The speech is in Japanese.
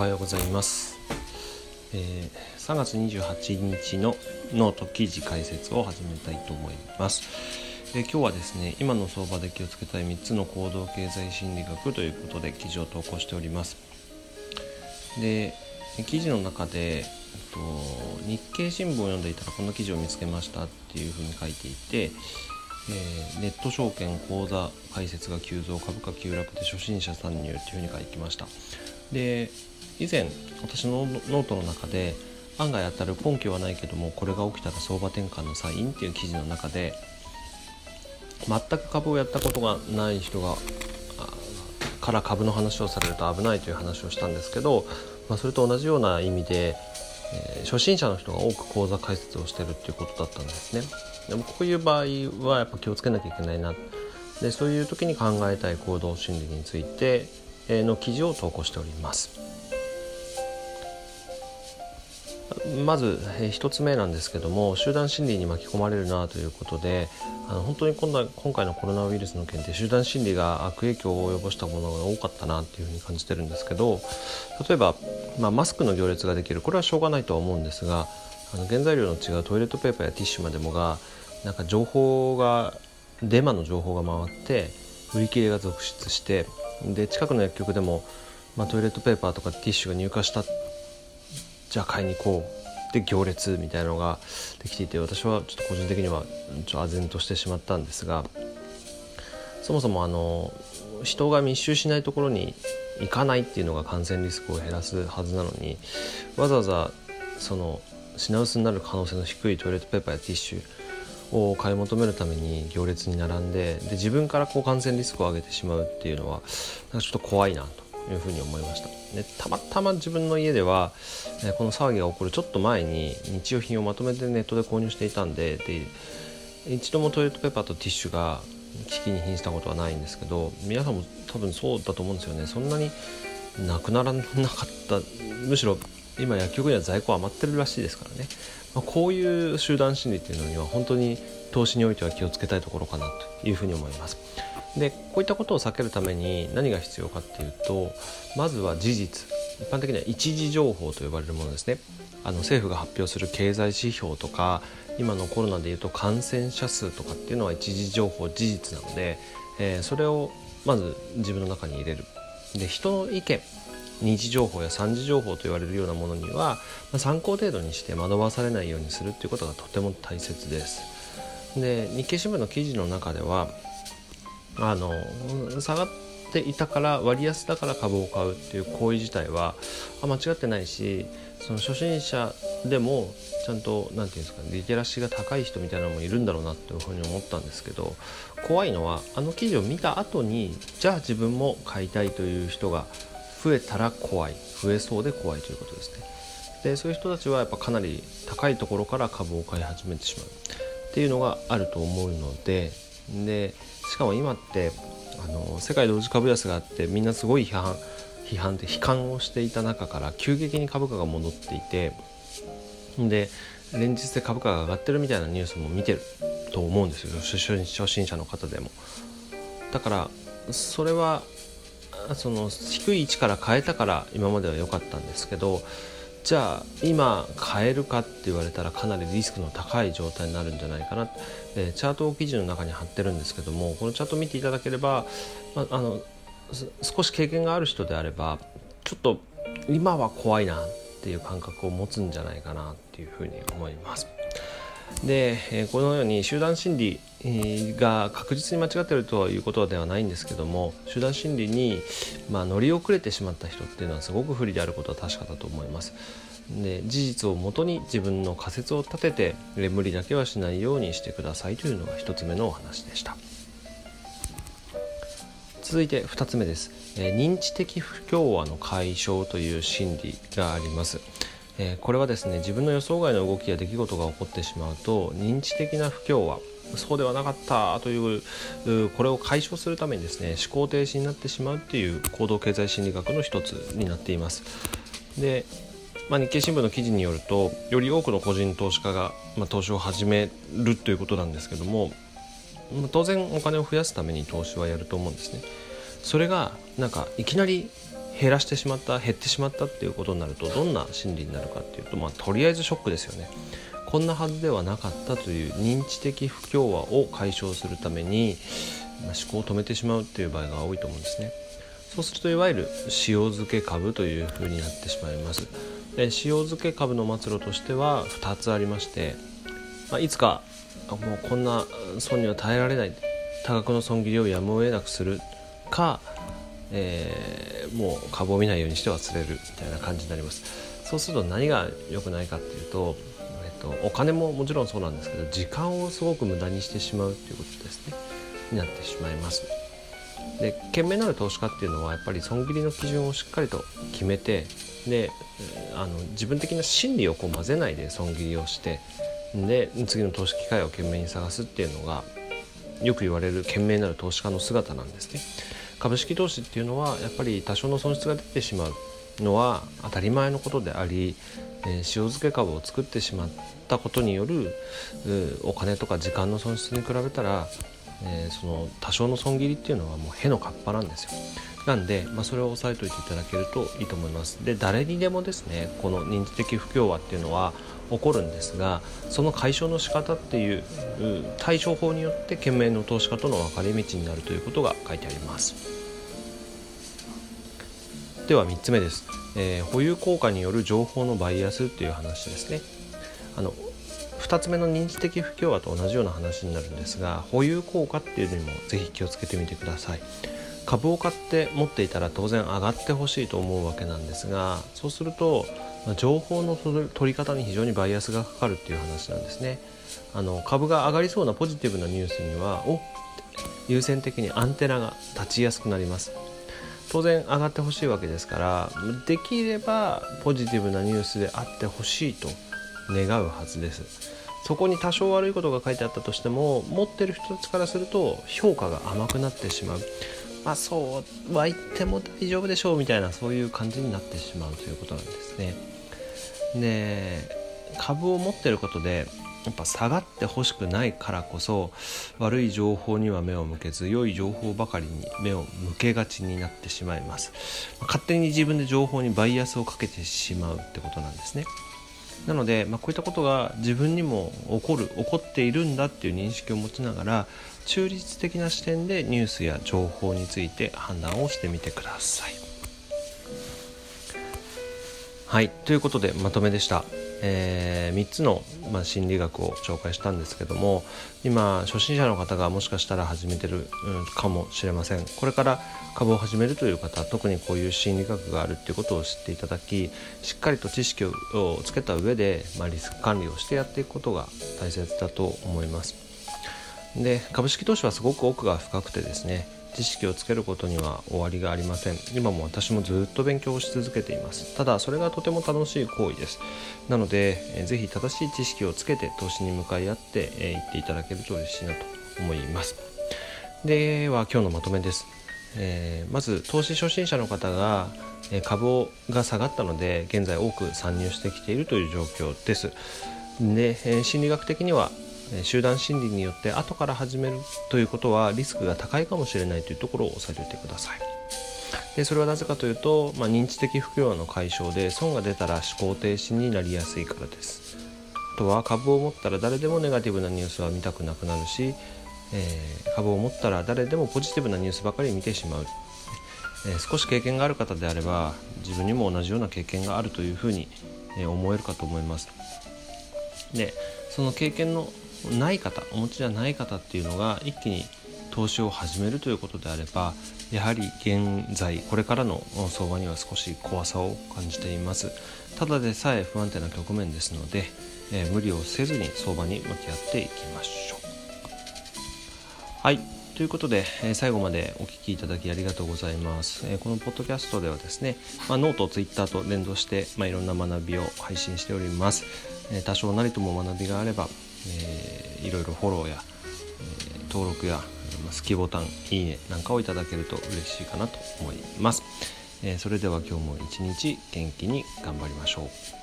おはようございます、えー、3月28日のノート記事解説を始めたいと思います、えー、今日はですね今の相場で気をつけたい3つの行動経済心理学ということで記事を投稿しております。で記事の中で、えっと、日経新聞を読んでいたらこの記事を見つけましたっていうふうに書いていてえー、ネット証券口座開設が急増株価急落で初心者参入というふうに書いてました。で以前私のノートの中で案外当たる根拠はないけどもこれが起きたら相場転換のサインっていう記事の中で全く株をやったことがない人がから株の話をされると危ないという話をしたんですけど、まあ、それと同じような意味で、えー、初心者の人が多く口座開設をしてるっていうことだったんですね。でもこういう場合はやっぱ気をつけなきゃいけないなでそういう時に考えたい行動心理についての記事を投稿しておりますまず1つ目なんですけども集団心理に巻き込まれるなということであの本当に今度今回のコロナウイルスの件で集団心理が悪影響を及ぼしたものが多かったなっていうふうに感じてるんですけど例えば、まあ、マスクの行列ができるこれはしょうがないとは思うんですがあの原材料の違うトイレットペーパーやティッシュまでもがなんか情報がデマの情報が回って売り切れが続出してで近くの薬局でも、まあ、トイレットペーパーとかティッシュが入荷したじゃあ買いに行こう。で行列みたいなのができていて私はちょっと個人的にはちょっと唖然としてしまったんですがそもそもあの人が密集しないところに行かないっていうのが感染リスクを減らすはずなのにわざわざその品薄になる可能性の低いトイレットペーパーやティッシュを買い求めるために行列に並んでで自分からこう感染リスクを上げてしまうっていうのはなんかちょっと怖いなと。いうふうに思いました。でたまたま自分の家では、えこの騒ぎが起こるちょっと前に日用品をまとめてネットで購入していたんでで一度もトイレットペーパーとティッシュが危機に瀕したことはないんですけど皆さんも多分そうだと思うんですよね。そんなになくならなかった。むしろ今薬局には在庫余ってるらしいですからね。まあ、こういう集団心理っていうのには本当に投資においては気をつけたいところかなというふうに思います。でこういったことを避けるために何が必要かっていうとまずは事実。一般的には一時情報と呼ばれるものですね。あの政府が発表する経済指標とか今のコロナでいうと感染者数とかっていうのは一時情報事実なので、えー、それをまず自分の中に入れる。で人の意見二次情報や三次情報と言われるようなものには、まあ、参考程度にして惑わされないようにするっていうことがとても大切です。で日経新聞の記事の中ではあの下がっていたから割安だから株を買うっていう行為自体はあ間違ってないしその初心者でもちゃんと何て言うんですかねリテラシーが高い人みたいなのもいるんだろうなっていうふうに思ったんですけど怖いのはあの記事を見た後にじゃあ自分も買いたいという人が増えたら怖い。増えそうで怖いということですね。でそういう人たちはやっぱかなり高いところから株を買い始めてしまうっていうのがあると思うのででしかも今ってあの世界同時株安があってみんなすごい批判批判で悲観をしていた中から急激に株価が戻っていてで連日で株価が上がってるみたいなニュースも見てると思うんですよ。初心者の方でも。だからそれはその低い位置から変えたから今までは良かったんですけどじゃあ今買えるかって言われたらかなりリスクの高い状態になるんじゃないかな、えチャートを記事の中に貼ってるんですけどもこのチャートを見ていただければ、まあ、の少し経験がある人であればちょっと今は怖いなっていう感覚を持つんじゃないかなっていうふうに思います。で、このように集団心理が確実に間違っているということではないんですけども集団心理に、まあ、乗り遅れてしまった人っていうのはすごく不利であることは確かだと思います。で事実をもとに自分の仮説を立てて無理だけはしないようにしてくださいというのが1つ目のお話でした。続いて2つ目です、え認知的不協和の解消という心理があります。えこれはですね自分の予想外の動きや出来事が起こってしまうと認知的な不協和そうではなかったというこれを解消するためにですね思考停止になってしまうっていう行動経済心理学の一つになっています。でまあ、日経新聞の記事によるとより多くの個人投資家が、まあ、投資を始めるということなんですけども、まあ、当然お金を増やすために投資はやると思うんですね。それがなんかいきなり減らしてしまった減ってしまったっていうことになるとどんな心理になるかっていうと、まあ、とりあえずショックですよね。こんなはずではなかったという認知的不協和を解消するために、まあ、思考を止めてしまうっていう場合が多いと思うんですね。そうするといわゆる塩漬け株というふうになってしまいます。で塩漬け株の末路としては2つありまして、まあ、いつかもうこんな損には耐えられない。多額の損切りをやむを得なくする。か、えー、もう株を見ないようにして忘れるみたいな感じになります。そうすると何が良くないかっていうと、えっと、お金ももちろんそうなんですけど時間をすごく無駄にしてしまうっていうことですね。になってしまいます。で賢明なる投資家っていうのはやっぱり損切りの基準をしっかりと決めてであの自分的な心理をこう混ぜないで損切りをしてで次の投資機会を懸命に探すっていうのがよく言われる賢明なる投資家の姿なんですね。株式投資っていうのはやっぱり多少の損失が出てしまうのは当たり前のことであり、えー、塩漬け株を作ってしまったことによるお金とか時間の損失に比べたら、えー、その多少の損切りっていうのはもうへのかっぱなんですよ。なんで、まあ、それを押さえておいていただけるといいと思います。で誰にでもですねこの認知的不協和っていうのは起こるんですがその解消の仕方っていう対処法によって懸命の投資家との分かれ道になるということが書いてあります。では3つ目です、えー、保有効果による情報のバイアスっていう話ですね。あの2つ目の認知的不協和と同じような話になるんですが保有効果っていうのにもぜひ気をつけてみてください。株を買って持っていたら当然上がってほしいと思うわけなんですがそうすると情報の取り方に非常にバイアスがかかるっていう話なんですね。あの株が上がりそうなポジティブなニュースにはお優先的にアンテナが立ちやすくなります。当然上がってほしいわけですからできればポジティブなニュースであってほしいと願うはずです。そこに多少悪いことが書いてあったとしても持ってる人たちからすると評価が甘くなってしまう。まあそうは言っても大丈夫でしょうみたいなそういう感じになってしまうということなんですね。で株を持ってることでやっぱ下がってほしくないからこそ悪い情報には目を向けず良い情報ばかりに目を向けがちになってしまいます勝手に自分で情報にバイアスをかけてしまうってことなんですねなので、まあ、こういったことが自分にも起こる起こっているんだっていう認識を持ちながら中立的な視点でニュースや情報について判断をしてみてください。はいということでまとめでした。えー、3つの、まあ、心理学を紹介したんですけども今初心者の方がもしかしたら始めてる、うん、かもしれませんこれから株を始めるという方特にこういう心理学があるっていうことを知っていただきしっかりと知識をつけた上で、まあ、リスク管理をしてやっていくことが大切だと思いますで株式投資はすごく奥が深くてですね知識をつけることには終わりがありません。今も私もずっと勉強をし続けています。ただそれがとても楽しい行為です。なので、えー、ぜひ正しい知識をつけて投資に向かい合ってい、えー、っていただけると嬉しいなと思います。では今日のまとめです。えー、まず投資初心者の方が、え株が下がったので現在多く参入してきているという状況です。で、え心理学的には集団心理によって後から始めるということはリスクが高いかもしれないというところを押さえておいてください。でそれはなぜかというと、まあ、認知的不協和の解消で損が出たら思考停止になりやすいからです。あとは株を持ったら誰でもネガティブなニュースは見たくなくなるしえー、株を持ったら誰でもポジティブなニュースばかり見てしまう、えー、少し経験がある方であれば自分にも同じような経験があるというふうに、え、思えるかと思いますでその経験のない方お持ちじゃない方っていうのが一気に投資を始めるということであればやはり現在これからの相場には少し怖さを感じています。ただでさえ不安定な局面ですので、えー、無理をせずに相場に向き合っていきましょう。はい。ということで、え、最後までお聞きいただきありがとうございます、え、このポッドキャストではですね、まあ、ノート、ツイッターと連動して、まあ、いろんな学びを配信しております、え、多少なりとも学びがあれば、えー、いろいろフォローや、えー、登録や、好きボタンいいねなんかをいただけると嬉しいかなと思います、えー、それでは今日も一日元気に頑張りましょう。